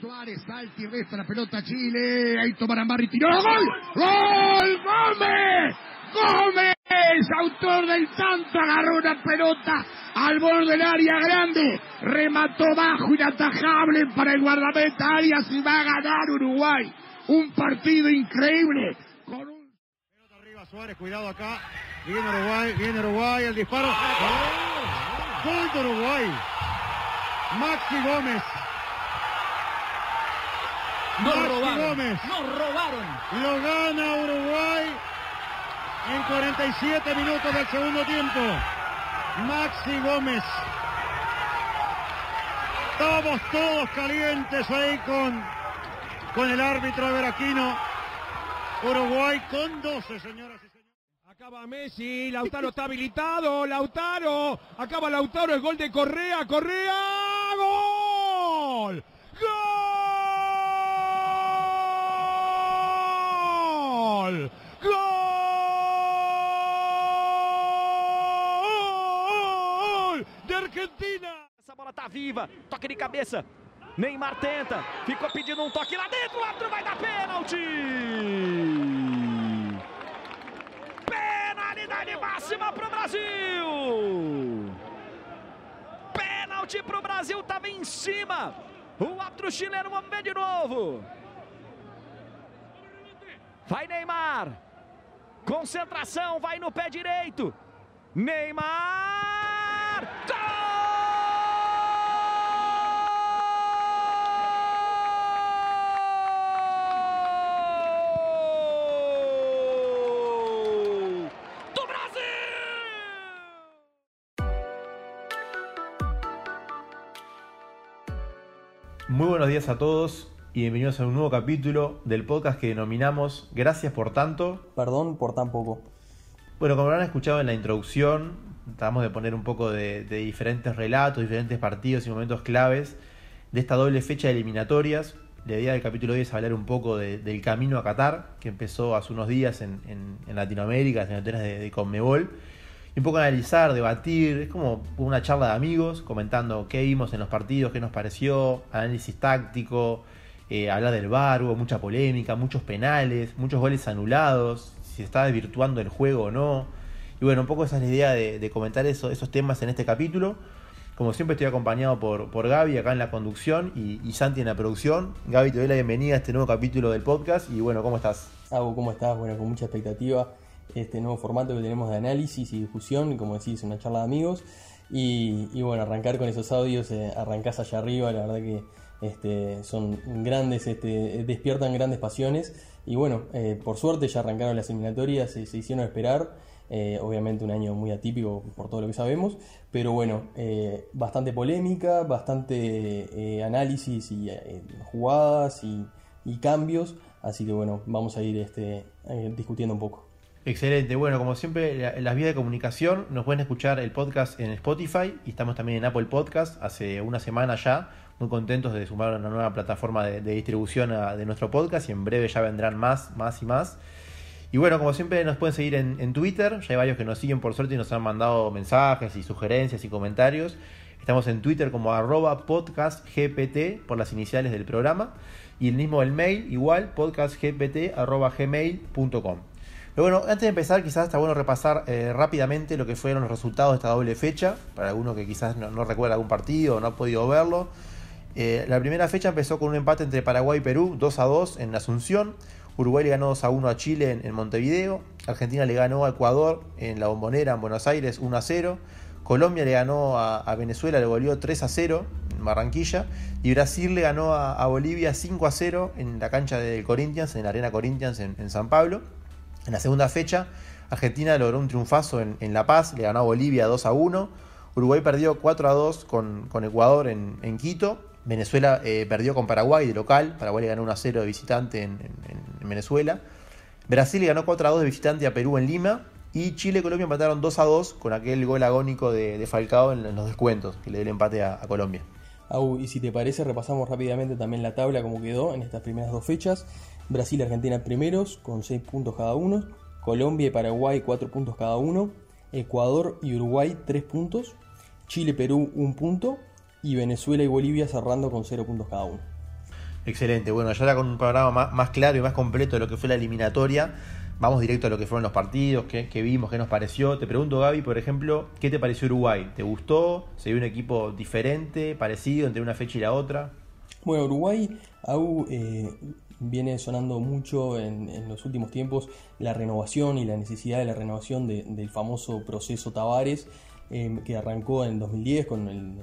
Suárez, salta y resta la pelota a Chile. Ahí tomarán Barry, tiró. ¡Gol! ¡Gol! ¡Gómez! ¡Gómez! Autor del tanto agarró una pelota al borde del área grande. Remató bajo, inatajable para el guardameta Arias y va a ganar Uruguay. Un partido increíble. Con un... Pelota arriba Suárez, cuidado acá. Viene Uruguay, viene Uruguay, el disparo. Gol de Uruguay. Maxi Gómez. Nos Maxi robaron. Gómez. Nos robaron. Lo gana Uruguay en 47 minutos del segundo tiempo. Maxi Gómez. Estamos todos calientes ahí con, con el árbitro Veraquino. Uruguay con 12, señoras y señores. Acaba Messi, Lautaro está habilitado, Lautaro, acaba Lautaro, el gol de Correa, Correa, gol, gol, gol de Argentina. Essa bola tá viva, toque de cabeça. Neymar tenta, ficou pedindo um toque lá dentro, o árbitro vai dar pênalti! Penalidade máxima pro Brasil! Pênalti pro Brasil, tava em cima! O árbitro chileno, vamos ver de novo! Vai Neymar! Concentração, vai no pé direito! Neymar! Gol! Do Brasil! Muy buenos días a todos y bienvenidos a un nuevo capítulo del podcast que denominamos Gracias por tanto. Perdón por tan poco. Bueno, como habrán escuchado en la introducción, tratamos de poner un poco de, de diferentes relatos, diferentes partidos y momentos claves de esta doble fecha de eliminatorias. La idea del capítulo de hoy es hablar un poco de- del camino a Qatar, que empezó hace unos días en, en- en Latinoamérica, en las de, de Conmebol. Y un poco analizar, debatir, es como una charla de amigos, comentando qué vimos en los partidos, qué nos pareció, análisis táctico, eh, hablar del VAR, hubo mucha polémica, muchos penales, muchos goles anulados, si se está desvirtuando el juego o no. Y bueno, un poco esa es la idea de, comentar eso- esos temas en este capítulo. Como siempre estoy acompañado por, por Gaby acá en la conducción y, Santi en la producción. Gaby, te doy la bienvenida a este nuevo capítulo del podcast y bueno, ¿cómo estás? Agu, ¿cómo estás? Bueno, con mucha expectativa este nuevo formato que tenemos de análisis y discusión, y como decís, una charla de amigos. Y, y bueno, arrancar con esos audios, eh, arrancás allá arriba, la verdad que este, son grandes, este, despiertan grandes pasiones. Y bueno, eh, por suerte ya arrancaron las eliminatorias, se, hicieron esperar. Eh, obviamente un año muy atípico por todo lo que sabemos, pero bueno, eh, bastante polémica, bastante análisis y jugadas y, cambios, así que bueno, vamos a ir este, discutiendo un poco. Excelente, bueno, como siempre, la- las vías de comunicación nos pueden escuchar el podcast en Spotify y estamos también en Apple Podcast hace una semana ya, muy contentos de sumar una nueva plataforma de, distribución a- de nuestro podcast y en breve ya vendrán más, más y más. Y bueno, como siempre nos pueden seguir en, en Twitter, ya hay varios que nos siguen por suerte y nos han mandado mensajes y sugerencias y comentarios. Estamos en Twitter como arroba podcastgpt por las iniciales del programa y el mismo el mail igual podcastgpt arroba gmail.com. Pero bueno, antes de empezar, quizás está bueno repasar eh, rápidamente lo que fueron los resultados de esta doble fecha, para alguno que quizás no, no recuerda algún partido o no ha podido verlo. Eh, la primera fecha empezó con un empate entre Paraguay y Perú, 2 a 2 en Asunción. Uruguay le ganó 2 a 1 a Chile en, Montevideo. Argentina le ganó a Ecuador en la Bombonera en Buenos Aires 1 a 0. Colombia le ganó a, Venezuela, le volvió 3 a 0 en Barranquilla. Y Brasil le ganó a, Bolivia 5 a 0 en la cancha del Corinthians, en la Arena Corinthians en, San Pablo. En la segunda fecha, Argentina logró un triunfazo en, La Paz, le ganó a Bolivia 2 a 1. Uruguay perdió 4 a 2 con, Ecuador en Quito. Venezuela eh, perdió con Paraguay de local. Paraguay le ganó 1 a 0 de visitante en, en- en Venezuela. Brasil le ganó 4 a 2 de visitante a Perú en Lima. Y Chile y Colombia empataron 2 a 2 con aquel gol agónico de, de Falcao en, en los descuentos, que le dio el empate a, a Colombia. Au, y si te parece, repasamos rápidamente también la tabla como quedó en estas primeras dos fechas. Brasil y Argentina primeros con 6 puntos cada uno. Colombia y Paraguay 4 puntos cada uno. Ecuador y Uruguay 3 puntos. Chile, Perú 1 punto. Y Venezuela y Bolivia cerrando con 0 puntos cada uno. Excelente, bueno, ya con un programa más, más, claro y más completo de lo que fue la eliminatoria, vamos directo a lo que fueron los partidos, qué, qué, vimos, qué nos pareció. Te pregunto, Gaby, por ejemplo, ¿qué te pareció Uruguay? ¿Te gustó? ¿Se vio un equipo diferente, parecido entre una fecha y la otra? Bueno, Uruguay, Au, eh, viene sonando mucho en, en, los últimos tiempos la renovación y la necesidad de la renovación de, del famoso proceso Tavares eh, que arrancó en 2010 con el,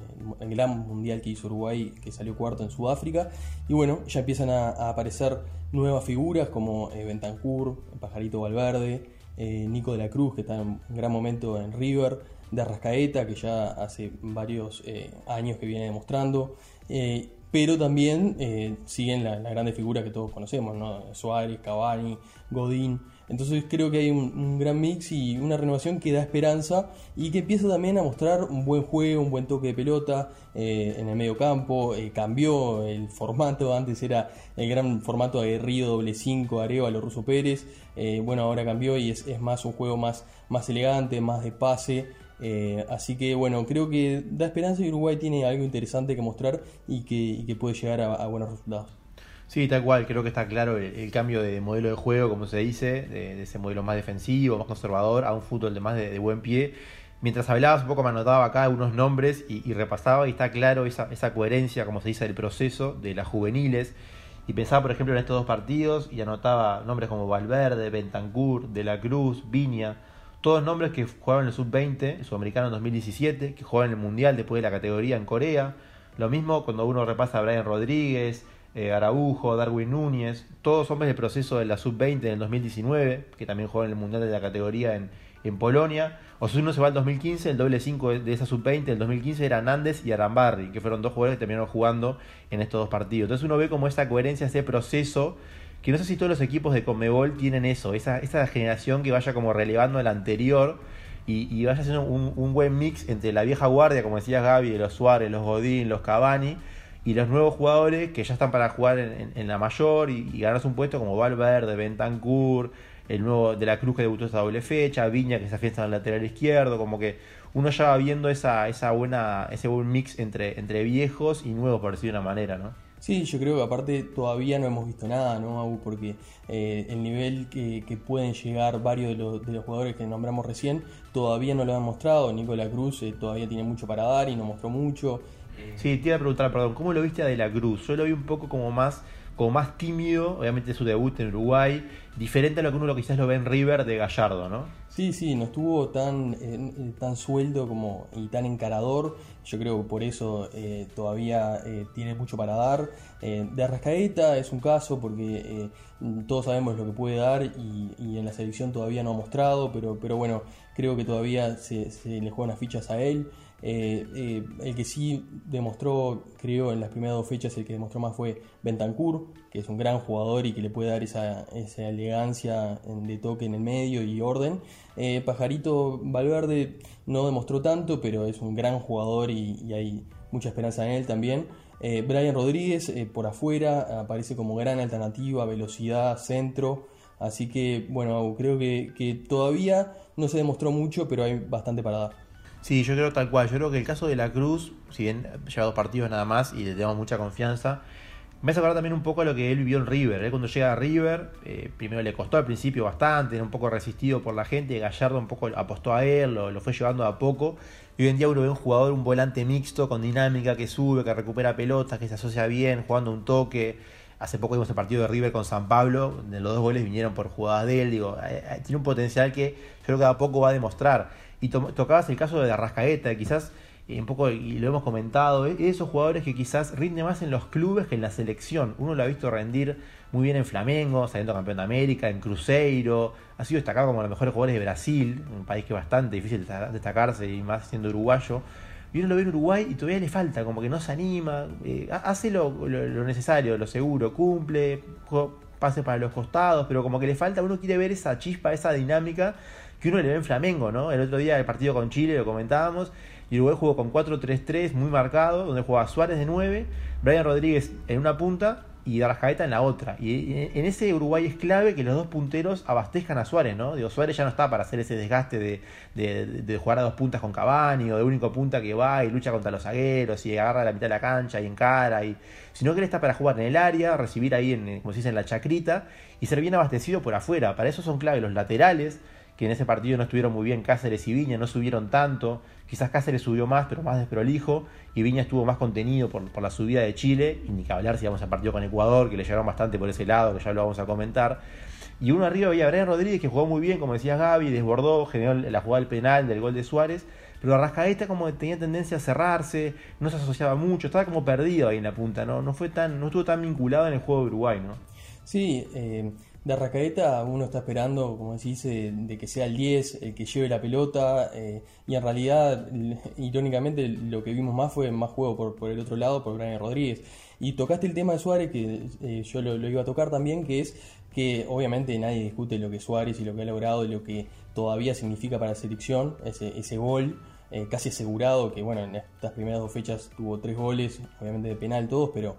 gran mundial que hizo Uruguay, que salió cuarto en Sudáfrica. Y bueno, ya empiezan a, aparecer nuevas figuras como eh, Pajarito Valverde, eh, Nico de la Cruz, que está en gran momento en River, de Arrascaeta, que ya hace varios eh, años que viene demostrando. Eh, pero también eh, siguen las la grandes figuras que todos conocemos, ¿no? Suárez, Cavani, Godín. Entonces creo que hay un, gran mix y una renovación que da esperanza y que empieza también a mostrar un buen juego, un buen toque de pelota eh, en el medio campo. Eh, cambió el formato, antes era el gran formato aguerrido, doble 5, Arevalo, Russo Pérez. Bueno, ahora cambió y es, es, más un juego más, más elegante, más de pase. Eh, así que bueno, creo que da esperanza y Uruguay tiene algo interesante que mostrar y que, puede llegar a, buenos resultados. Sí, tal cual, creo que está claro el, cambio de modelo de juego, como se dice, de, ese modelo más defensivo, más conservador, a un fútbol de más de, buen pie. Mientras hablabas un poco me anotaba acá algunos nombres y, y repasaba y está claro esa, esa coherencia, como se dice, del proceso de las juveniles. Y pensaba, por ejemplo, en estos dos partidos y anotaba nombres como Valverde, Bentancur, De la Cruz, Viña, todos nombres que jugaron en el sub-20, el sudamericano en 2017, que jugaron en el mundial después de la categoría en Corea. Lo mismo cuando uno repasa a Brian Rodríguez, eh, Araujo, Darwin Núñez, todos hombres del proceso de la sub-20 en el 2019, que también jugaron en el mundial de la categoría en, en Polonia. O si uno se va al 2015, el doble 5 de esa sub-20 del 2015 era Nández y Arambarri, que fueron dos jugadores que terminaron jugando en estos dos partidos. Entonces uno ve como esa coherencia, ese proceso que no sé si todos los equipos de Conmebol tienen eso, esa, generación que vaya como relevando al anterior y, y vaya haciendo un, un, buen mix entre la vieja guardia, como decías Gaby, los Suárez, los Godín, los Cavani, y los nuevos jugadores que ya están para jugar en, en, en la mayor y, y, ganarse un puesto como Valverde, Bentancur, el nuevo de la Cruz que debutó esta doble fecha, Viña que se afianza en el lateral izquierdo, como que uno ya va viendo esa, esa buena, ese buen mix entre, entre viejos y nuevos, por decir de una manera, ¿no? Sí, yo creo que aparte todavía no hemos visto nada, ¿no, Porque eh, el nivel que, que, pueden llegar varios de los, de los, jugadores que nombramos recién todavía no lo han mostrado. Nicola Cruz eh, todavía tiene mucho para dar y no mostró mucho. Sí, te iba a preguntar, perdón, ¿cómo lo viste a De la Cruz? Yo lo vi un poco como más como más tímido, obviamente su debut en Uruguay, diferente a lo que uno quizás lo ve en River de Gallardo, ¿no? Sí, sí, no estuvo tan, eh, tan suelto como, y tan encarador, yo creo que por eso eh, todavía eh, tiene mucho para dar. De Arrascaeta es un caso porque todos sabemos lo que puede dar y, y, en la selección todavía no ha mostrado, pero, pero bueno, creo que todavía se, se le juegan las fichas a él. Eh, eh, el que sí demostró, creo, en las primeras dos fechas, el que demostró más fue Bentancur, que es un gran jugador y que le puede dar esa, elegancia de toque en el medio y orden. Eh, Pajarito Valverde no demostró tanto, pero es un gran jugador y, hay mucha esperanza en él también. Brian Rodríguez por afuera aparece como gran alternativa, velocidad, centro. Así que, bueno, creo que todavía no se demostró mucho, pero hay bastante para dar. Sí, yo creo tal cual. Yo creo que el caso de la Cruz, si bien lleva dos partidos nada más y le tenemos mucha confianza, me hace acordar también un poco a lo que él vivió en River. Él cuando llega a River, eh, primero le costó al principio bastante, era un poco resistido por la gente. Gallardo un poco apostó a él, lo, fue llevando a poco. Y hoy en día uno ve un jugador, un volante mixto, con dinámica, que sube, que recupera pelotas, que se asocia bien, jugando un toque. Hace poco vimos el partido de River con San Pablo, donde los dos goles vinieron por jugadas de él. Digo, eh, eh, tiene un potencial que yo creo que a poco va a demostrar. Y to tocabas el caso de Arrascaeta, quizás un poco, y lo hemos comentado, esos jugadores que quizás rinden más en los clubes que en la selección. Uno lo ha visto rendir muy bien en Flamengo, saliendo campeón de América, en Cruzeiro, ha sido destacado como los mejores jugadores de Brasil, un país que es bastante difícil destacarse y más siendo uruguayo. Y uno lo ve en Uruguay y todavía le falta, como que no se anima, eh, hace lo, lo, lo, necesario, lo seguro, cumple, pase para los costados, pero como que le falta, uno quiere ver esa chispa, esa dinámica que uno le ve en Flamengo, ¿no? El otro día el partido con Chile lo comentábamos, y Uruguay jugó con 4-3-3 muy marcado, donde jugaba Suárez de 9, Brian Rodríguez en una punta y Arrascaeta en la otra. Y en ese Uruguay es clave que los dos punteros abastezcan a Suárez, ¿no? Digo, Suárez ya no está para hacer ese desgaste de, de, jugar a dos puntas con Cavani o de único punta que va y lucha contra los zagueros y agarra la mitad de la cancha y encara, y, sino que él está para jugar en el área, recibir ahí, en, como se dice, en la chacrita y ser bien abastecido por afuera. Para eso son clave los laterales, que en ese partido no estuvieron muy bien Cáceres y Viña, no subieron tanto. Quizás Cáceres subió más, pero más desprolijo. Y Viña estuvo más contenido por, la subida de Chile. Y ni que hablar si vamos a partido con Ecuador, que le llegaron bastante por ese lado, que ya lo vamos a comentar. Y uno arriba había Brian Rodríguez, que jugó muy bien, como decía Gaby, desbordó, generó la jugada del penal del gol de Suárez. Pero Arrascaeta como tenía tendencia a cerrarse, no se asociaba mucho, estaba como perdido ahí en la punta, ¿no? No, fue tan, no estuvo tan vinculado en el juego de Uruguay, ¿no? Sí, eh, de Arrascaeta uno está esperando, como se dice, de que sea el 10 el que lleve la pelota eh, y en realidad, irónicamente, lo que vimos más fue más juego por, por el otro lado, por Brian Rodríguez. Y tocaste el tema de Suárez, que eh, yo lo, iba a tocar también, que es que obviamente nadie discute lo que Suárez y lo que ha logrado y lo que todavía significa para la selección, ese, ese gol. Eh, casi asegurado, que bueno, en estas primeras dos fechas tuvo tres goles, obviamente de penal todos, pero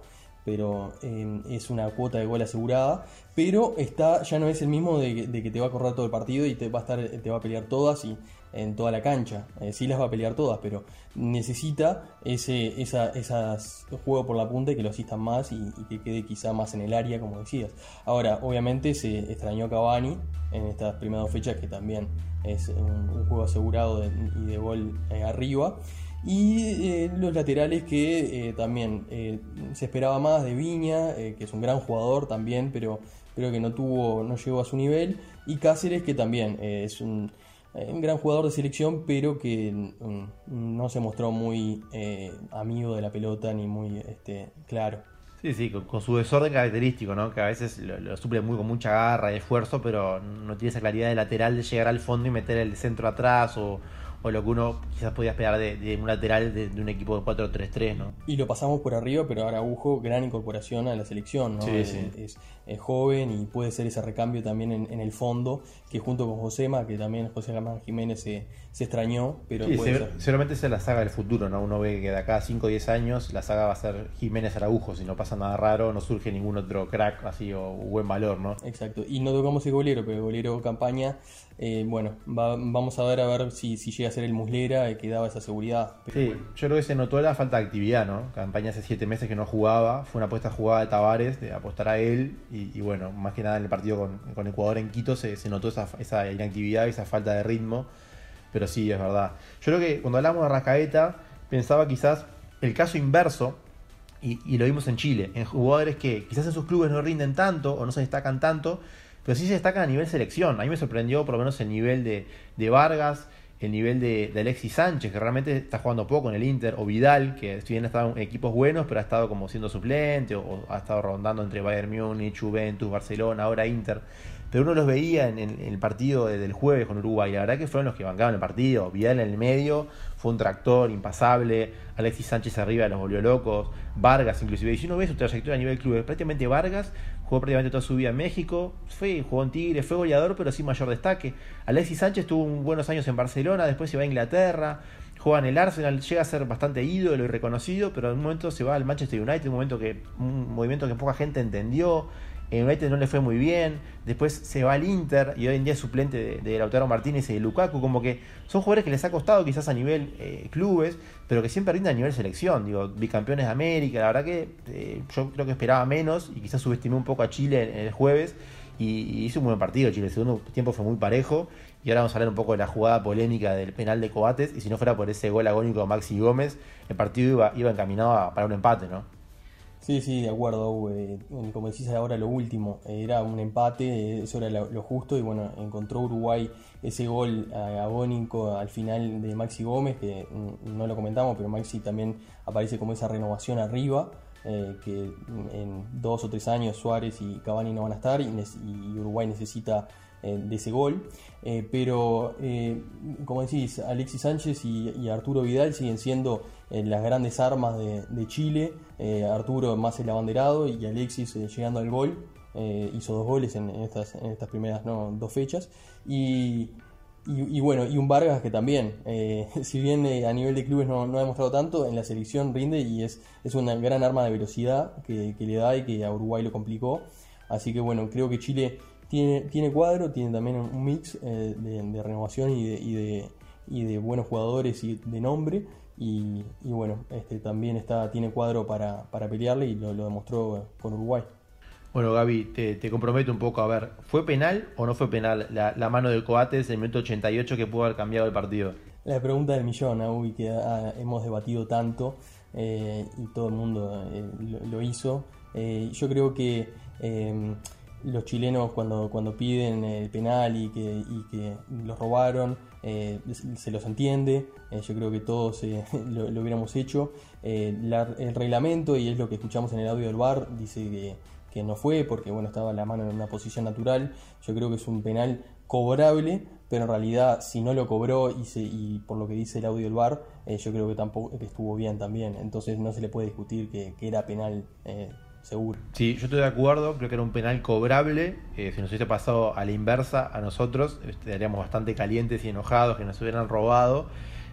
pero em, es una cuota de gol asegurada, pero está ya no es el mismo de, que te va a correr todo el partido y te va a estar te va a pelear todas y en toda la cancha. Eh, sí las va a pelear todas, pero necesita ese esa, esas juego por la punta y que lo asistan más y, que quede quizá más en el área, como decías. Ahora, obviamente se extrañó Cavani en estas primeras fechas, que también es un, juego asegurado y de gol eh, arriba. Y eh, los laterales que eh, también eh, se esperaba más de Viña, que es un gran jugador también, pero creo que no tuvo, no llegó a su nivel. Y Cáceres, que también es un, gran jugador de selección, pero que mm, no se mostró muy amigo de la pelota ni muy este, claro. Sí, sí, con, su desorden característico, ¿no? Que a veces lo, lo, suple muy con mucha garra y esfuerzo, pero no tiene esa claridad de lateral de llegar al fondo y meter el centro atrás o lo que uno quizás podía esperar de, un lateral de, un equipo de 4-3-3, ¿no? Y lo pasamos por arriba, pero ahora Araujo, gran incorporación a la selección, ¿no? Sí, es, sí. Es, joven y puede ser ese recambio también en, el fondo, que junto con Josema, que también José Germán Jiménez se, extrañó, pero sí, seguramente es la saga del futuro, ¿no? Uno ve que de acá a 5 o 10 años la saga va a ser Jiménez Araujo, si no pasa nada raro, no surge ningún otro crack así o buen valor, ¿no? Exacto, y no tocamos el golero, pero el golero campaña eh, bueno, vamos a ver a ver si, llega a ser el Muslera que daba esa seguridad. sí, yo creo que se notó la falta de actividad, ¿no? Campaña hace siete meses que no jugaba, fue una apuesta jugada de Tavares, de apostar a él, y, bueno, más que nada en el partido con, Ecuador en Quito se, notó esa, esa inactividad, esa falta de ritmo, pero sí, es verdad. Yo creo que cuando hablamos de Rascaeta, pensaba quizás el caso inverso, y, y lo vimos en Chile, en jugadores que quizás en sus clubes no rinden tanto o no se destacan tanto, pero sí se destaca a nivel selección. A mí me sorprendió por lo menos el nivel de, de Vargas, el nivel de, Alexis Sánchez, que realmente está jugando poco en el Inter, o Vidal, que si bien ha en equipos buenos, pero ha estado como siendo suplente, o, ha estado rondando entre Bayern Múnich, Juventus, Barcelona, ahora Inter. Pero uno los veía en, el partido del jueves con Uruguay, la verdad que fueron los que bancaban el partido. Vidal en el medio, fue un tractor impasable, Alexis Sánchez arriba los volvió locos, Vargas inclusive. Y si uno ve su trayectoria a nivel club, prácticamente Vargas jugó prácticamente toda su vida en México, fue, jugó en Tigre, fue goleador, pero sin mayor destaque. Alexis Sánchez tuvo buenos años en Barcelona, después se va a Inglaterra, juega en el Arsenal, llega a ser bastante ídolo y reconocido, pero en un momento se va al Manchester United, un momento que un movimiento que poca gente entendió. En United no le fue muy bien, después se va al Inter y hoy en día es suplente de, Lautaro Martínez y de Lukaku, como que son jugadores que les ha costado quizás a nivel eh, clubes, pero que siempre rinden a nivel selección, digo, bicampeones de América, la verdad que eh, yo creo que esperaba menos y quizás subestimé un poco a Chile en, el jueves y, hizo un buen partido Chile, el segundo tiempo fue muy parejo y ahora vamos a hablar un poco de la jugada polémica del penal de Coates y si no fuera por ese gol agónico de Maxi Gómez, el partido iba, iba encaminado para un empate, ¿no? Sí, sí, de acuerdo, eh, como decís ahora lo último, era un empate, eso era lo, justo y bueno, encontró Uruguay ese gol agónico al final de Maxi Gómez, que no lo comentamos, pero Maxi también aparece como esa renovación arriba, eh, que en dos o tres años Suárez y Cavani no van a estar y, Uruguay necesita eh, de ese gol. Eh, pero, eh, como decís, Alexis Sánchez y, Arturo Vidal siguen siendo las grandes armas de, Chile. Arturo más el abanderado y Alexis llegando al gol. hizo dos goles en, estas, en estas primeras dos fechas. Y, y, bueno, y un Vargas que también, eh, si bien eh, a nivel de clubes no, no, ha demostrado tanto, en la selección rinde y es, es una gran arma de velocidad que, le da y que a Uruguay lo complicó. Así que bueno, creo que Chile tiene, tiene cuadro, tiene también un mix de, de, renovación y de, y de, y de buenos jugadores y de nombre. Y, bueno, este, también está, tiene cuadro para, para pelearle y lo, lo demostró con Uruguay. Bueno, Gaby, te, comprometo un poco a ver, ¿fue penal o no fue penal la, mano del Coates en el minuto 88 que pudo haber cambiado el partido? La pregunta del millón, Uy, que hemos debatido tanto eh, y todo el mundo eh, lo, hizo. Eh, yo creo que los chilenos cuando, cuando piden el penal y que, y que los robaron, se los entiende. yo creo que todos lo, lo, hubiéramos hecho. el reglamento, y es lo que escuchamos en el audio del bar, dice que que no fue porque bueno estaba la mano en una posición natural. Yo creo que es un penal cobrable, pero en realidad si no lo cobró y, y por lo que dice el audio del bar, eh, yo creo que tampoco estuvo bien también. Entonces no se le puede discutir que, era penal. Eh, seguro. Sí, yo estoy de acuerdo, creo que era un penal cobrable. Eh, si nos hubiese pasado a la inversa a nosotros, estaríamos bastante calientes y enojados que nos hubieran robado.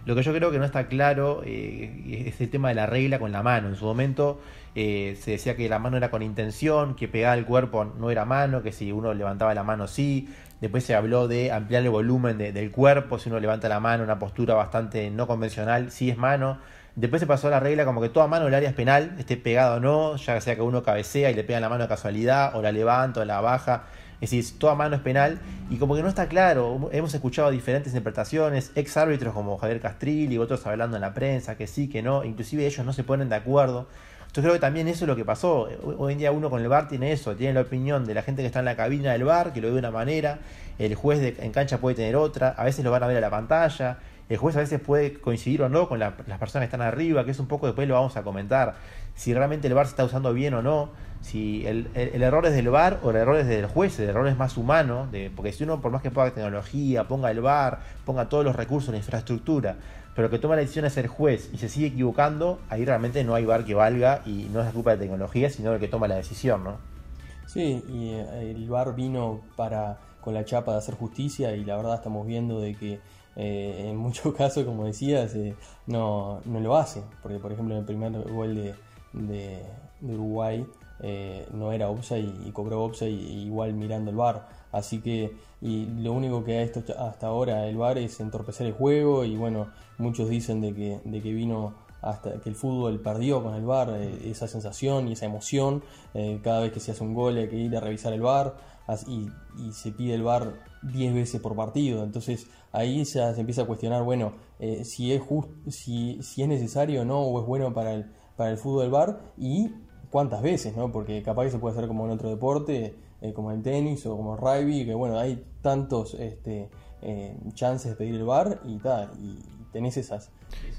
Lo que yo creo que no está claro es el tema de la regla con la mano. En su momento eh, se decía que la mano era con intención, que pegar el cuerpo no era mano, que si uno levantaba la mano sí. Después se habló de ampliar el volumen del cuerpo, si uno levanta la mano, una postura bastante no convencional, sí es mano. Después se pasó la regla como que toda mano del área es penal, esté pegado o no, ya sea que uno cabecea y le pega la mano de casualidad, o la levanta o la baja. Es decir, toda mano es penal y como que no está claro. Hemos escuchado diferentes interpretaciones, ex árbitros como Javier Castrilli y otros hablando en la prensa, que sí, que no, inclusive ellos no se ponen de acuerdo. Yo creo que también eso es lo que pasó. Hoy en día uno con el bar tiene eso, tiene la opinión de la gente que está en la cabina del bar, que lo ve de una manera, el juez en cancha puede tener otra, a veces lo van a ver a la pantalla, el juez a veces puede coincidir o no con las personas que están arriba, que es un poco después lo vamos a comentar, si realmente el bar se está usando bien o no, si el, error es del bar o el error es del juez, el error es más humano, de, porque si uno por más que ponga tecnología, ponga el bar, ponga todos los recursos, la infraestructura, pero que toma la decisión es el juez y se sigue equivocando, ahí realmente no hay bar que valga y no es la culpa de tecnología, sino el que toma la decisión, ¿no? Sí, y eh, el bar vino para con la chapa de hacer justicia y la verdad estamos viendo de que eh, en muchos casos, como decías, eh, no, no, lo hace, porque por ejemplo en el primer gol de, de, Uruguay no era Opsa y, cobró Opsa y, igual mirando el bar. Así que y lo único que ha hecho hasta ahora el VAR es entorpecer el juego y bueno, muchos dicen de que, de que vino hasta que el fútbol perdió con el VAR eh, esa sensación y esa emoción. Eh, cada vez que se hace un gol hay que ir a revisar el VAR y, se pide el VAR 10 veces por partido. Entonces ahí se, se empieza a cuestionar, bueno, eh, si, es just, si, si es necesario o no, o es bueno para el, para el fútbol del VAR y cuántas veces, ¿no? Porque capaz que se puede hacer como en otro deporte eh, como el tenis o como el rugby, que bueno, hay tantos este, eh, chances de pedir el bar y tal, y tenés esas.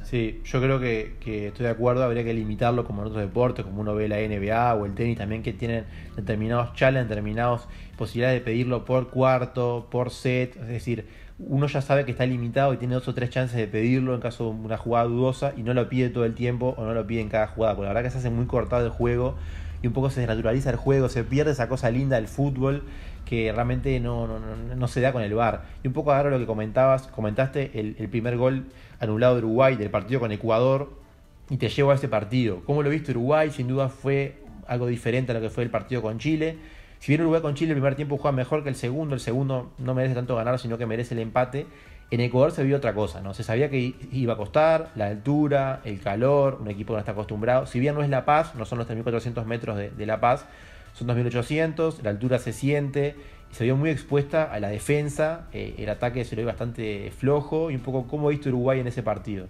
Sí, yo creo que, estoy de acuerdo, habría que limitarlo como en otros deportes, como uno ve la NBA o el tenis también, que tienen determinados challenges, determinadas posibilidades de pedirlo por cuarto, por set, es decir, uno ya sabe que está limitado y tiene dos o tres chances de pedirlo en caso de una jugada dudosa y no lo pide todo el tiempo o no lo pide en cada jugada, porque la verdad que se hace muy cortado el juego y un poco se desnaturaliza el juego, se pierde esa cosa linda del fútbol que realmente no, no, se da con el VAR. Y un poco ahora lo que comentabas, comentaste el, primer gol anulado de Uruguay del partido con Ecuador y te llevo a ese partido. ¿Cómo lo viste Uruguay? Sin duda fue algo diferente a lo que fue el partido con Chile. Si bien Uruguay con Chile el primer tiempo juega mejor que el segundo, el segundo no merece tanto ganar, sino que merece el empate. En Ecuador se vio otra cosa, ¿no? Se sabía que iba a costar, la altura, el calor, un equipo que no está acostumbrado. Si bien no es La Paz, no son los 3.400 metros de, La Paz, son 2.800, la altura se siente y se vio muy expuesta a la defensa, eh, el ataque se lo vio bastante flojo y un poco cómo viste Uruguay en ese partido.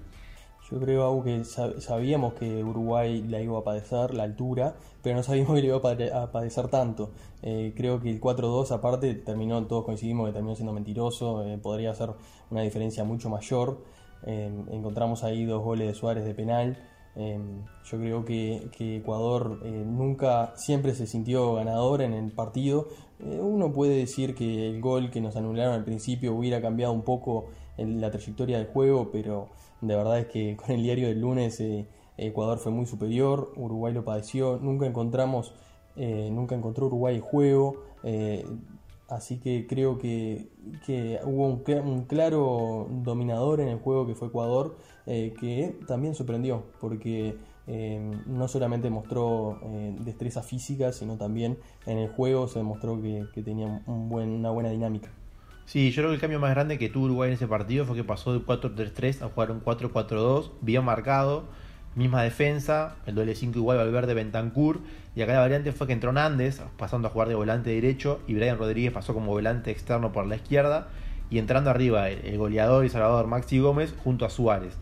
Yo creo que sabíamos que Uruguay la iba a padecer, la altura, pero no sabíamos que le iba a padecer tanto. Eh, creo que el 4-2 aparte terminó, todos coincidimos que terminó siendo mentiroso, eh, podría ser una diferencia mucho mayor. Encontramos ahí dos goles de Suárez de penal. Yo creo que, Ecuador nunca, siempre se sintió ganador en el partido. uno puede decir que el gol que nos anularon al principio hubiera cambiado un poco la trayectoria del juego, pero de verdad es que con el diario del lunes eh, Ecuador fue muy superior, Uruguay lo padeció, nunca encontramos, eh, nunca encontró Uruguay el juego. Así que creo que, que hubo un, claro dominador en el juego que fue Ecuador, eh, que también sorprendió, porque eh, no solamente mostró eh, destreza física, sino también en el juego se demostró que, tenía una buena dinámica. Sí, yo creo que el cambio más grande que tuvo Uruguay en ese partido fue que pasó de 4-3-3 a jugar un 4-4-2, bien marcado misma defensa, el doble 5 igual Valverde Bentancur, y acá la variante fue que entró Nández, pasando a jugar de volante derecho, y Brian Rodríguez pasó como volante externo por la izquierda, y entrando arriba el, goleador y salvador Maxi Gómez junto a Suárez.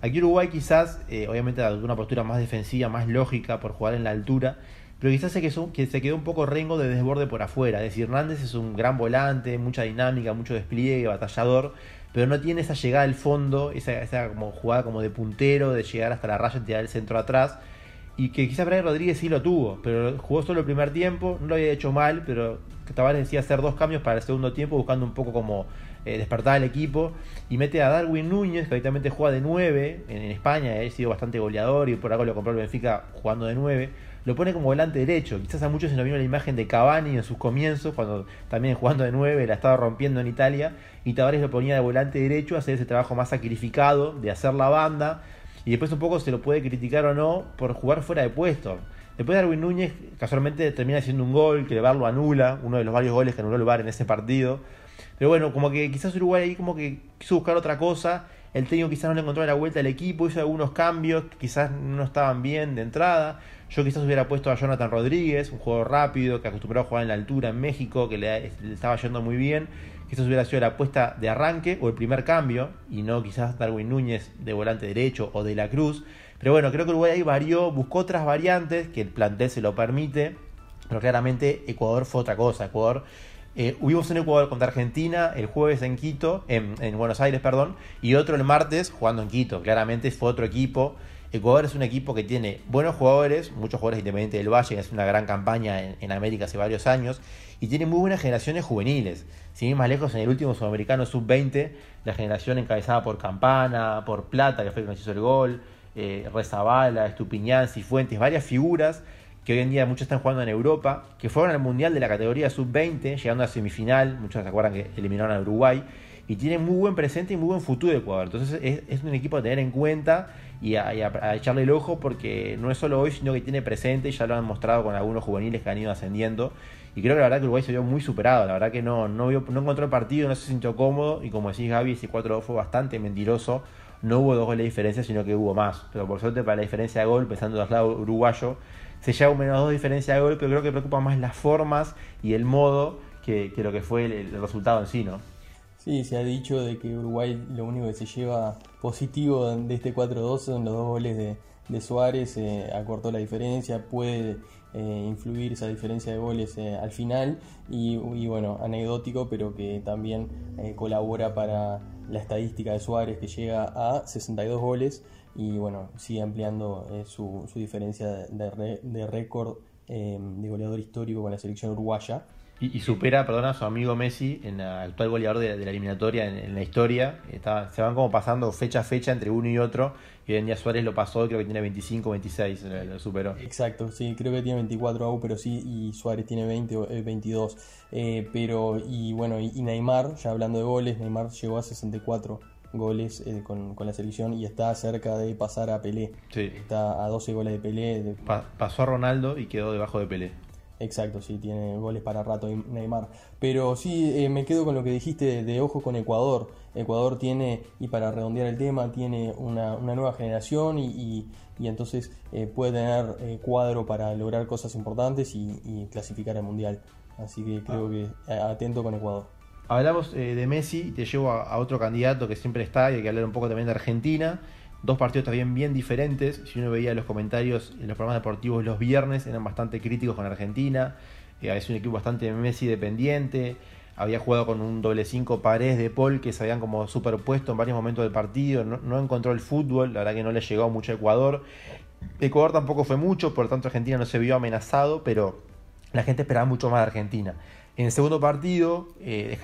Aquí Uruguay quizás, eh, obviamente, de una postura más defensiva, más lógica por jugar en la altura, pero quizás se que se quedó un poco rengo de desborde por afuera. Es decir, Nández es un gran volante, mucha dinámica, mucho despliegue, batallador, pero no tiene esa llegada al fondo, esa, como jugada como de puntero, de llegar hasta la raya y tirar el centro atrás. Y que quizás Brian Rodríguez sí lo tuvo, pero jugó solo el primer tiempo, no lo había hecho mal, pero Tavares decía hacer dos cambios para el segundo tiempo, buscando un poco como eh, despertar al equipo. Y mete a Darwin Núñez, que habitualmente juega de 9 en, España, ha sido bastante goleador y por algo lo compró el Benfica jugando de 9 lo pone como volante derecho. Quizás a muchos se nos vino la imagen de Cavani en sus comienzos, cuando también jugando de 9 la estaba rompiendo en Italia, y Tavares lo ponía de volante derecho, hacer ese trabajo más sacrificado, de hacer la banda, y después un poco se lo puede criticar o no por jugar fuera de puesto. Después Darwin Núñez casualmente termina haciendo un gol, que el VAR lo anula, uno de los varios goles que anuló el VAR en ese partido. Pero bueno, como que quizás Uruguay ahí como que quiso buscar otra cosa, el técnico quizás no le encontró la vuelta al equipo, hizo algunos cambios que quizás no estaban bien de entrada. Yo quizás hubiera puesto a Jonathan Rodríguez, un jugador rápido, que acostumbrado a jugar en la altura en México, que le, estaba yendo muy bien. Quizás hubiera sido la apuesta de arranque o el primer cambio, y no quizás Darwin Núñez de volante derecho o de la Cruz. Pero bueno, creo que Uruguay ahí varió, buscó otras variantes, que el plantel se lo permite, pero claramente Ecuador fue otra cosa. Ecuador eh, hubimos un Ecuador contra Argentina el jueves en Quito, en, en, Buenos Aires, perdón, y otro el martes jugando en Quito. Claramente fue otro equipo Ecuador es un equipo que tiene buenos jugadores, muchos jugadores independientes del Valle, que hace una gran campaña en, América hace varios años, y tiene muy buenas generaciones juveniles. Sin ir más lejos, en el último sudamericano sub-20, la generación encabezada por Campana, por Plata, que fue nos hizo el gol, eh, Rezabala, Estupiñán, Cifuentes, varias figuras que hoy en día muchos están jugando en Europa, que fueron al Mundial de la categoría sub-20, llegando a semifinal, muchos se acuerdan que eliminaron a Uruguay, y tiene muy buen presente y muy buen futuro Ecuador. Entonces es, un equipo a tener en cuenta y, a, echarle el ojo porque no es solo hoy, sino que tiene presente y ya lo han mostrado con algunos juveniles que han ido ascendiendo. Y creo que la verdad que Uruguay se vio muy superado, la verdad que no, no, no encontró el partido, no se sintió cómodo y como decís Gaby, ese 4-2 fue bastante mentiroso. No hubo dos goles de diferencia, sino que hubo más. Pero por suerte para la diferencia de gol, pensando del lado uruguayo, se lleva un menos dos diferencia de gol, pero creo que preocupa más las formas y el modo que, lo que fue el resultado en sí, ¿no? Sí, se ha dicho de que Uruguay lo único que se lleva positivo de este 4-2 son los dos goles de, de Suárez, eh, acortó la diferencia, puede eh, influir esa diferencia de goles eh, al final y, bueno, anecdótico, pero que también colabora para la estadística de Suárez que llega a 62 goles y bueno, sigue ampliando su, diferencia de, de récord de goleador histórico con la selección uruguaya. Y, supera, perdona, a su amigo Messi en el actual goleador de, la eliminatoria en, la historia. se van como pasando fecha a fecha entre uno y otro. Y hoy en día Suárez lo pasó, creo que tiene 25, 26, lo, superó. Exacto, sí, creo que tiene 24 aún, pero sí, y Suárez tiene 20, 22. Eh, pero, y bueno, y, Neymar, ya hablando de goles, Neymar llegó a 64 goles eh, con, la selección y está cerca de pasar a Pelé. Sí. Está a 12 goles de Pelé. pasó a Ronaldo y quedó debajo de Pelé. Exacto, sí, tiene goles para rato Neymar. Pero sí, eh, me quedo con lo que dijiste de, ojo con Ecuador. Ecuador tiene, y para redondear el tema, tiene una, nueva generación y, y, entonces eh, puede tener eh, cuadro para lograr cosas importantes y, clasificar al Mundial. Así que creo ah. que atento con Ecuador. Hablamos de Messi y te llevo a, a, otro candidato que siempre está y hay que hablar un poco también de Argentina Dos partidos también bien diferentes. Si uno veía los comentarios en los programas deportivos los viernes, eran bastante críticos con Argentina. Eh, es un equipo bastante Messi dependiente. Había jugado con un doble 5 pares de Paul que se habían como superpuesto en varios momentos del partido. No, encontró el fútbol, la verdad que no le llegó mucho a Ecuador. Ecuador tampoco fue mucho, por lo tanto Argentina no se vio amenazado, pero la gente esperaba mucho más de Argentina. En el segundo partido, eh,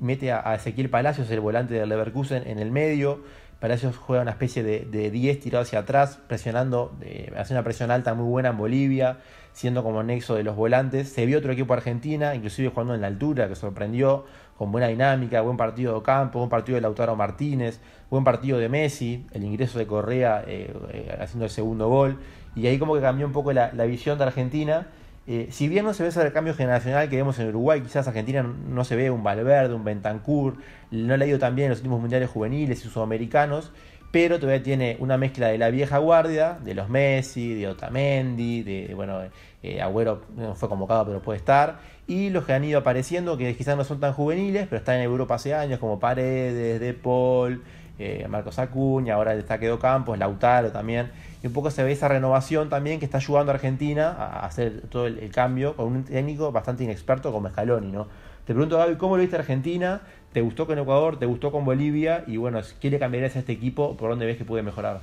mete a, a Ezequiel Palacios, el volante del Leverkusen, en el medio Palacios juega una especie de, de 10 tirado hacia atrás, presionando, hace una presión alta muy buena en Bolivia. siendo como nexo de los volantes. Se vio otro equipo Argentina, inclusive jugando en la altura, que sorprendió, con buena dinámica, buen partido de campo, buen partido de Lautaro Martínez, buen partido de Messi, el ingreso de Correa eh, eh, haciendo el segundo gol. Y ahí como que cambió un poco la, visión de Argentina. Eh, si bien no se ve ese cambio generacional que vemos en Uruguay, quizás Argentina no se ve un Valverde, un Bentancur, no le ha ido tan bien en los últimos mundiales juveniles y sudamericanos, pero todavía tiene una mezcla de la vieja guardia, de los Messi, de Otamendi, de, bueno, eh, Agüero no fue convocado pero puede estar, y los que han ido apareciendo, que quizás no son tan juveniles, pero están en Europa hace años, como Paredes, De Paul, eh, Marcos Acuña, ahora el quedó Campos, Lautaro también, y un poco se ve esa renovación también que está ayudando a Argentina a hacer todo el, cambio con un técnico bastante inexperto como Scaloni, ¿no? Te pregunto, Gaby, ¿cómo lo viste Argentina? ¿Te gustó con Ecuador? ¿Te gustó con Bolivia? Y bueno, ¿qué le cambiarías a este equipo? ¿Por dónde ves que puede mejorar?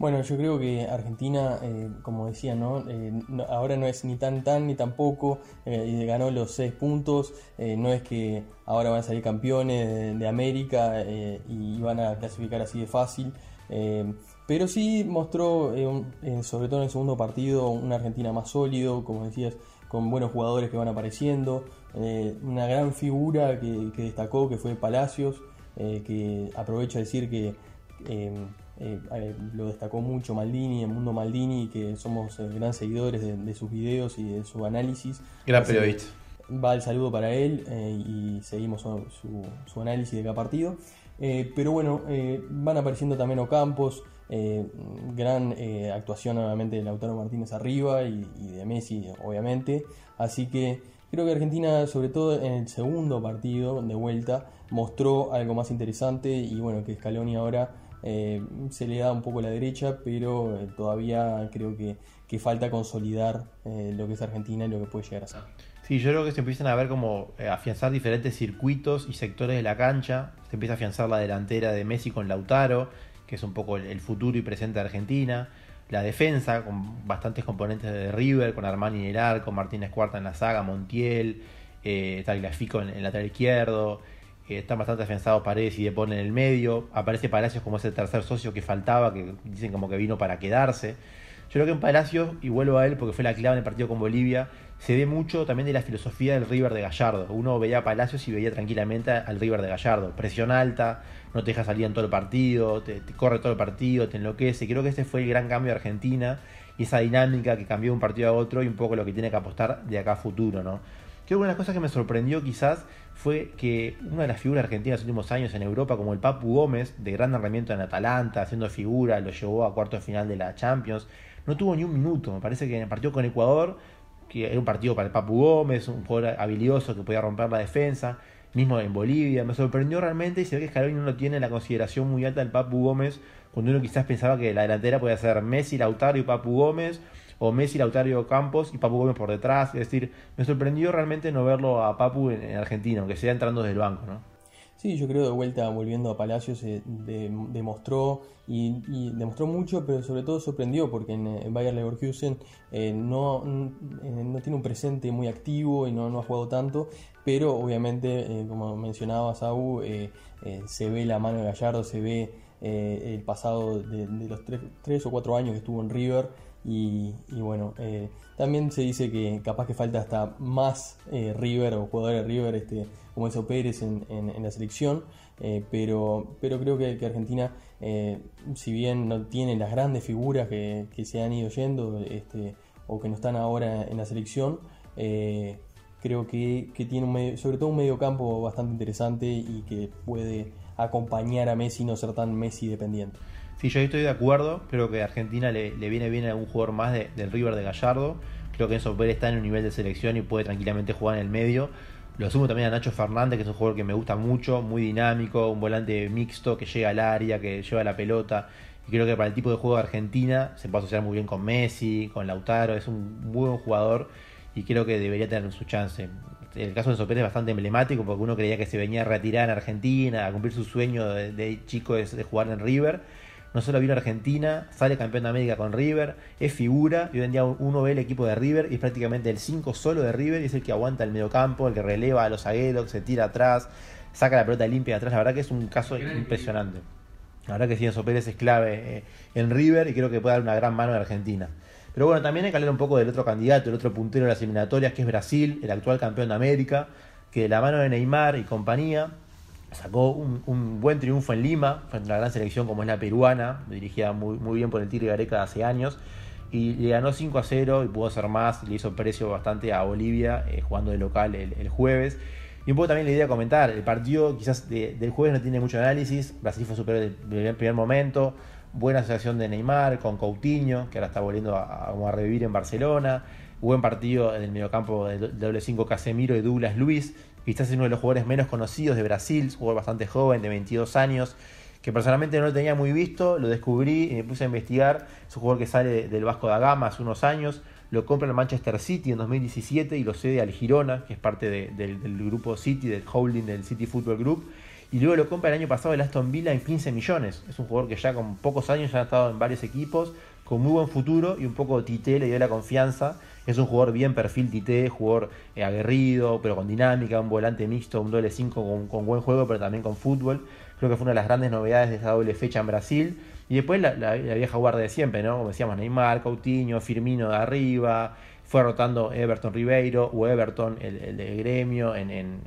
Bueno, yo creo que Argentina, eh, como decía, eh, ¿no? ahora no es ni tan tan ni tampoco, eh, ganó los seis puntos, eh, no es que ahora van a salir campeones de, América y van a clasificar así de fácil, pero sí mostró, sobre todo en el segundo partido, una Argentina más sólido, como decías, con buenos jugadores que van apareciendo, una gran figura que, que, destacó, que fue Palacios, que aprovecho a decir que eh, eh, lo destacó mucho Maldini, el mundo Maldini, que somos eh, gran seguidores de, sus videos y de su análisis. Gran periodista. Va el saludo para él y seguimos su, análisis de cada partido. pero bueno, van apareciendo también Ocampos, gran actuación nuevamente de Lautaro Martínez arriba y, de Messi, obviamente. Así que creo que Argentina, sobre todo en el segundo partido de vuelta, mostró algo más interesante y bueno, que Scaloni ahora eh, se le da un poco la derecha, pero eh, todavía creo que, falta consolidar eh, lo que es Argentina y lo que puede llegar a ser. Sí, yo creo que se empiezan a ver como afianzar diferentes circuitos y sectores de la cancha. Se empieza a afianzar la delantera de Messi con Lautaro, que es un poco el, futuro y presente de Argentina. La defensa, con bastantes componentes de River, con Armani en el arco, Martínez Cuarta en la saga, Montiel, eh, Tagliafico en el lateral izquierdo están bastante afianzados Paredes y Depone en el medio. Aparece Palacios como ese tercer socio que faltaba, que dicen como que vino para quedarse. Yo creo que en Palacios, y vuelvo a él porque fue la clave en el partido con Bolivia, se ve mucho también de la filosofía del River de Gallardo. Uno veía a Palacios y veía tranquilamente al River de Gallardo. Presión alta, no te deja salir en todo el partido, te, corre todo el partido, te enloquece. Creo que ese fue el gran cambio de Argentina y esa dinámica que cambió de un partido a otro y un poco lo que tiene que apostar de acá a futuro, ¿no? Creo que una de las cosas que me sorprendió quizás fue que una de las figuras argentinas de los últimos años en Europa, como el Papu Gómez, de gran herramienta en Atalanta, haciendo figura, lo llevó a cuarto final de la Champions, no tuvo ni un minuto. Me parece que en el partido con Ecuador, que era un partido para el Papu Gómez, un jugador habilidoso que podía romper la defensa, mismo en Bolivia, me sorprendió realmente y se ve que Scaloni no tiene la consideración muy alta del Papu Gómez, cuando uno quizás pensaba que la delantera podía ser Messi, Lautaro y Papu Gómez, o Messi, Lautario Campos y Papu Gómez por detrás. Es decir, me sorprendió realmente no verlo a Papu en, Argentina, aunque sea entrando desde el banco, ¿no? Sí, yo creo de vuelta volviendo a Palacios demostró y, demostró mucho, pero sobre todo sorprendió porque en, Bayer Leverkusen eh, no, eh, no tiene un presente muy activo y no, no ha jugado tanto, pero obviamente, eh, como mencionaba Saúl, se ve la mano de Gallardo, se ve el pasado de, los tres, tres, o cuatro años que estuvo en River y, bueno, eh, también se dice que capaz que falta hasta más eh, River o jugadores de River este, como Enzo Pérez en, la selección, eh, pero, pero creo que, Argentina, si bien no tiene las grandes figuras que, se han ido yendo este, o que no están ahora en la selección, creo que, tiene sobre todo un medio campo bastante interesante y que puede acompañar a Messi y no ser tan Messi dependiente. Sí, yo estoy de acuerdo. Creo que a Argentina le, viene bien algún jugador más del River de Gallardo. Creo que Enzo Pérez está en un nivel de selección y puede tranquilamente jugar en el medio. Lo sumo también a Nacho Fernández, que es un jugador que me gusta mucho, muy dinámico, un volante mixto que llega al área, que lleva la pelota. Y creo que para el tipo de juego de Argentina se puede asociar muy bien con Messi, con Lautaro. Es un buen jugador y creo que debería tener su chance. El caso de Enzo Pérez es bastante emblemático porque uno creía que se venía a retirar en Argentina, a cumplir su sueño de, chico de jugar en River no solo vino a Argentina, sale campeón de América con River, es figura, y hoy en día uno ve el equipo de River y es prácticamente el 5 solo de River y es el que aguanta el mediocampo, el que releva a los zagueros, se tira atrás, saca la pelota limpia de atrás, la verdad que es un caso impresionante. La verdad que sí, Enzo Pérez es clave eh, en River y creo que puede dar una gran mano a Argentina. Pero bueno, también hay que hablar un poco del otro candidato, el otro puntero de las eliminatorias, que es Brasil, el actual campeón de América, que de la mano de Neymar y compañía sacó un, buen triunfo en Lima, frente a una gran selección como es la peruana, dirigida muy, bien por el Tigre Gareca hace años, y le ganó 5 a 0 y pudo hacer más, le hizo precio bastante a Bolivia eh, jugando de local el, jueves. Y un poco también la idea de comentar, el partido quizás del jueves no tiene mucho análisis, Brasil fue superior desde el primer momento, buena asociación de Neymar con Coutinho, que ahora está volviendo a, revivir en Barcelona, buen partido en el mediocampo de doble 5 Casemiro y Douglas Luis, quizás es uno de los jugadores menos conocidos de Brasil, jugador bastante joven, de 22 años, que personalmente no lo tenía muy visto, lo descubrí y me puse a investigar, es un jugador que sale del Vasco da Gama hace unos años, lo compra el Manchester City en 2017 y lo cede al Girona, que es parte del, del grupo City, del holding del City Football Group, y luego lo compra el año pasado el Aston Villa en 15 millones. Es un jugador que ya con pocos años ya ha estado en varios equipos, con muy buen futuro y un poco Tite le dio la confianza. Es un jugador bien perfil Tite, jugador eh, aguerrido, pero con dinámica, un volante mixto, un doble 5 con, buen juego, pero también con fútbol. Creo que fue una de las grandes novedades de esa doble fecha en Brasil. Y después la, vieja guardia de siempre, ¿no? Como decíamos, Neymar, Coutinho, Firmino de arriba, fue rotando Everton Ribeiro o Everton, el, de gremio, en,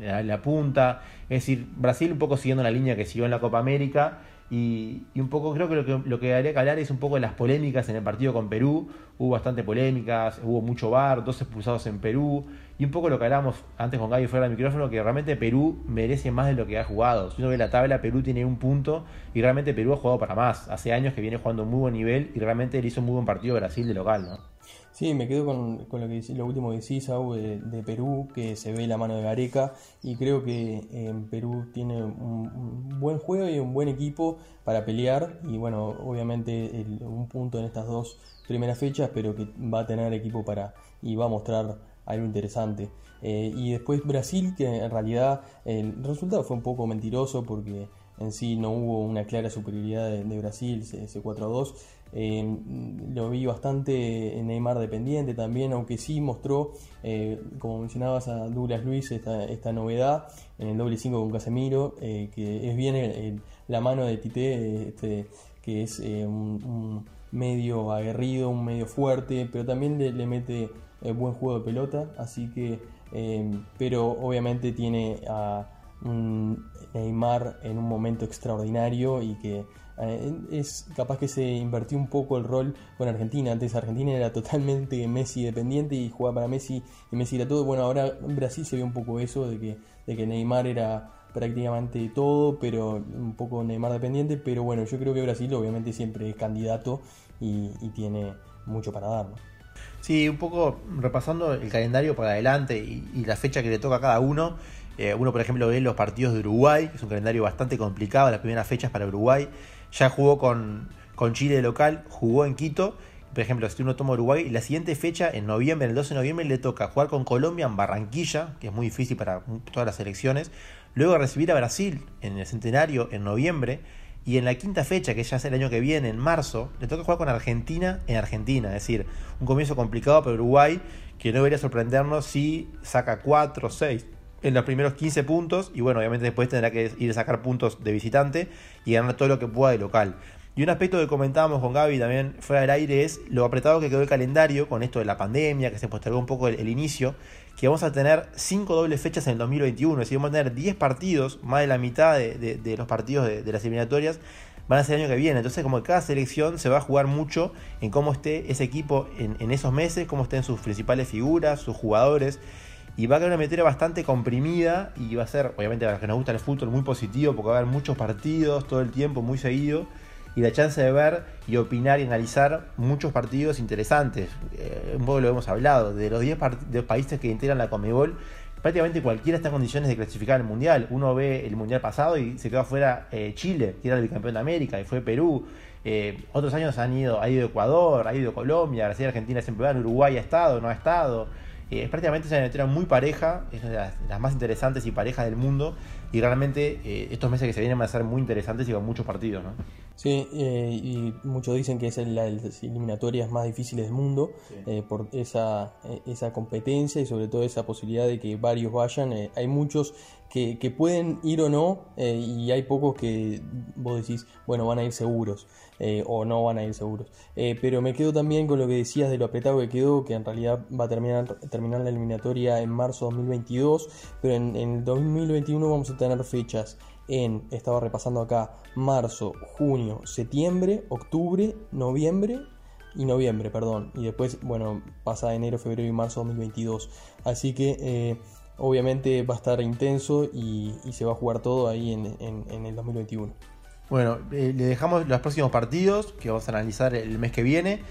la, punta. Es decir, Brasil un poco siguiendo la línea que siguió en la Copa América. Y, un poco creo que lo, que lo que habría que hablar es un poco de las polémicas en el partido con Perú. Hubo bastante polémicas, hubo mucho bar, dos expulsados en Perú. Y un poco lo que hablábamos antes con Gaby fuera del micrófono, que realmente Perú merece más de lo que ha jugado. Si uno ve la tabla, Perú tiene un punto y realmente Perú ha jugado para más. Hace años que viene jugando muy buen nivel y realmente le hizo un muy buen partido Brasil de local, ¿no? Sí, me quedo con, lo, que, lo último que decís, de, Perú, que se ve la mano de Gareca, y creo que en Perú tiene un, buen juego y un buen equipo para pelear, y bueno, obviamente un punto en estas dos primeras fechas, pero que va a tener equipo para, y va a mostrar algo interesante. Eh, y después Brasil, que en realidad el resultado fue un poco mentiroso porque en sí no hubo una clara superioridad de, Brasil, ese 4 a 2. Eh, lo vi bastante en Neymar dependiente también, aunque sí mostró, eh, como mencionabas a Douglas Luis, esta, esta novedad en el doble 5 con Casemiro, eh, que es bien la mano de Tite, este, que es un, medio aguerrido, un medio fuerte, pero también le, le mete buen juego de pelota, así que, pero obviamente tiene a un Neymar en un momento extraordinario y que eh, es capaz que se invirtió un poco el rol con Argentina. Antes Argentina era totalmente Messi dependiente y jugaba para Messi y Messi era todo. Bueno, ahora en Brasil se ve un poco eso de que, de que Neymar era prácticamente todo, pero un poco Neymar dependiente. Pero bueno, yo creo que Brasil obviamente siempre es candidato y, tiene mucho para dar. Sí, un poco repasando el calendario para adelante y, y la fecha que le toca a cada uno. Eh, uno, por ejemplo, ve los partidos de Uruguay, que es un calendario bastante complicado, las primeras fechas para Uruguay. Ya jugó con, con Chile local, jugó en Quito. Por ejemplo, si uno toma Uruguay, la siguiente fecha, en noviembre, el 12 de noviembre, le toca jugar con Colombia en Barranquilla, que es muy difícil para todas las selecciones. Luego recibir a Brasil en el centenario en noviembre. Y en la quinta fecha, que ya es el año que viene, en marzo, le toca jugar con Argentina en Argentina. Es decir, un comienzo complicado para Uruguay, que no debería sorprendernos si saca 4 o 6 en los primeros 15 puntos y bueno, obviamente después tendrá que ir a sacar puntos de visitante y ganar todo lo que pueda de local. Y un aspecto que comentábamos con Gaby también fuera del aire es lo apretado que quedó el calendario con esto de la pandemia, que se postergó un poco el, inicio, que vamos a tener 5 dobles fechas en el 2021, es decir, vamos a tener 10 partidos, más de la mitad de, los partidos de, las eliminatorias van a ser el año que viene. Entonces, como cada selección se va a jugar mucho en cómo esté ese equipo en, en esos meses, cómo estén sus principales figuras, sus jugadores y va a quedar una metera bastante comprimida y va a ser, obviamente, para los que nos gusta el fútbol, muy positivo porque va a haber muchos partidos todo el tiempo, muy seguido, y la chance de ver y opinar y analizar muchos partidos interesantes. Eh, un poco lo hemos hablado, de los 10 países que integran la Comebol, prácticamente cualquiera está en condiciones de clasificar el Mundial. Uno ve el Mundial pasado y se quedó afuera eh, Chile, que era el bicampeón de América, y fue Perú. Eh, otros años han ido, ha ido Ecuador, ha ido Colombia, Brasil, Argentina siempre van, Uruguay ha estado, no ha estado. Eh, es prácticamente una metera muy pareja, es de las, más interesantes y parejas del mundo. Y realmente eh, estos meses que se vienen van a ser muy interesantes y con muchos partidos. ¿no? Sí, eh, y muchos dicen que es la de las eliminatorias más difíciles del mundo por esa, esa competencia y sobre todo esa posibilidad de que varios vayan. hay muchos que, pueden ir o no, y hay pocos que vos decís, bueno, van a ir seguros. Eh, o no van a ir seguros. Eh, pero me quedo también con lo que decías de lo apretado que quedó, que en realidad va a terminar, terminar la eliminatoria en marzo 2022, pero en, en el 2021 vamos a tener fechas en, estaba repasando acá, marzo, junio, septiembre, octubre, noviembre y noviembre, perdón. Y después, bueno, pasa enero, febrero y marzo 2022. Así que eh, obviamente va a estar intenso y, y, se va a jugar todo ahí en, en, en el 2021. Bueno, eh, le dejamos los próximos partidos que vamos a analizar el mes que viene.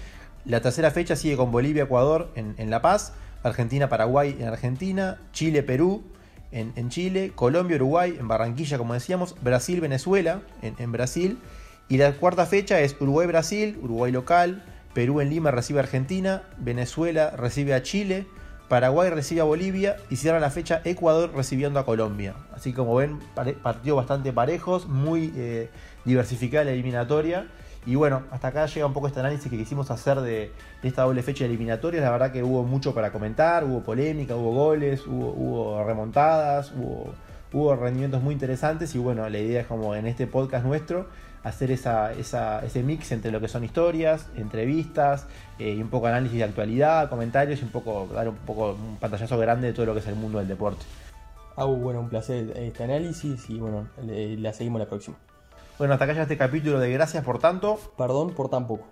La tercera fecha sigue con Bolivia-Ecuador en, en La Paz, Argentina-Paraguay en Argentina, Chile-Perú en, en, Chile, Colombia-Uruguay en Barranquilla, como decíamos, Brasil-Venezuela en, en, Brasil. Y la cuarta fecha es Uruguay-Brasil, Uruguay local, Perú en Lima recibe a Argentina, Venezuela recibe a Chile, Paraguay recibe a Bolivia y cierra la fecha Ecuador recibiendo a Colombia. Así como ven, partidos bastante parejos, muy eh, diversificada la eliminatoria. Y bueno, hasta acá llega un poco este análisis que quisimos hacer de, esta doble fecha de eliminatorias. La verdad que hubo mucho para comentar, hubo polémica, hubo goles, hubo, hubo remontadas, hubo, hubo rendimientos muy interesantes. Y bueno, la idea es como en este podcast nuestro hacer esa, esa, ese mix entre lo que son historias, entrevistas eh, y un poco análisis de actualidad, comentarios y un poco dar un poco un pantallazo grande de todo lo que es el mundo del deporte. Ah, bueno, un placer este análisis y bueno, le, la seguimos la próxima. Bueno, hasta acá ya este capítulo de Gracias por tanto. Perdón por tan poco.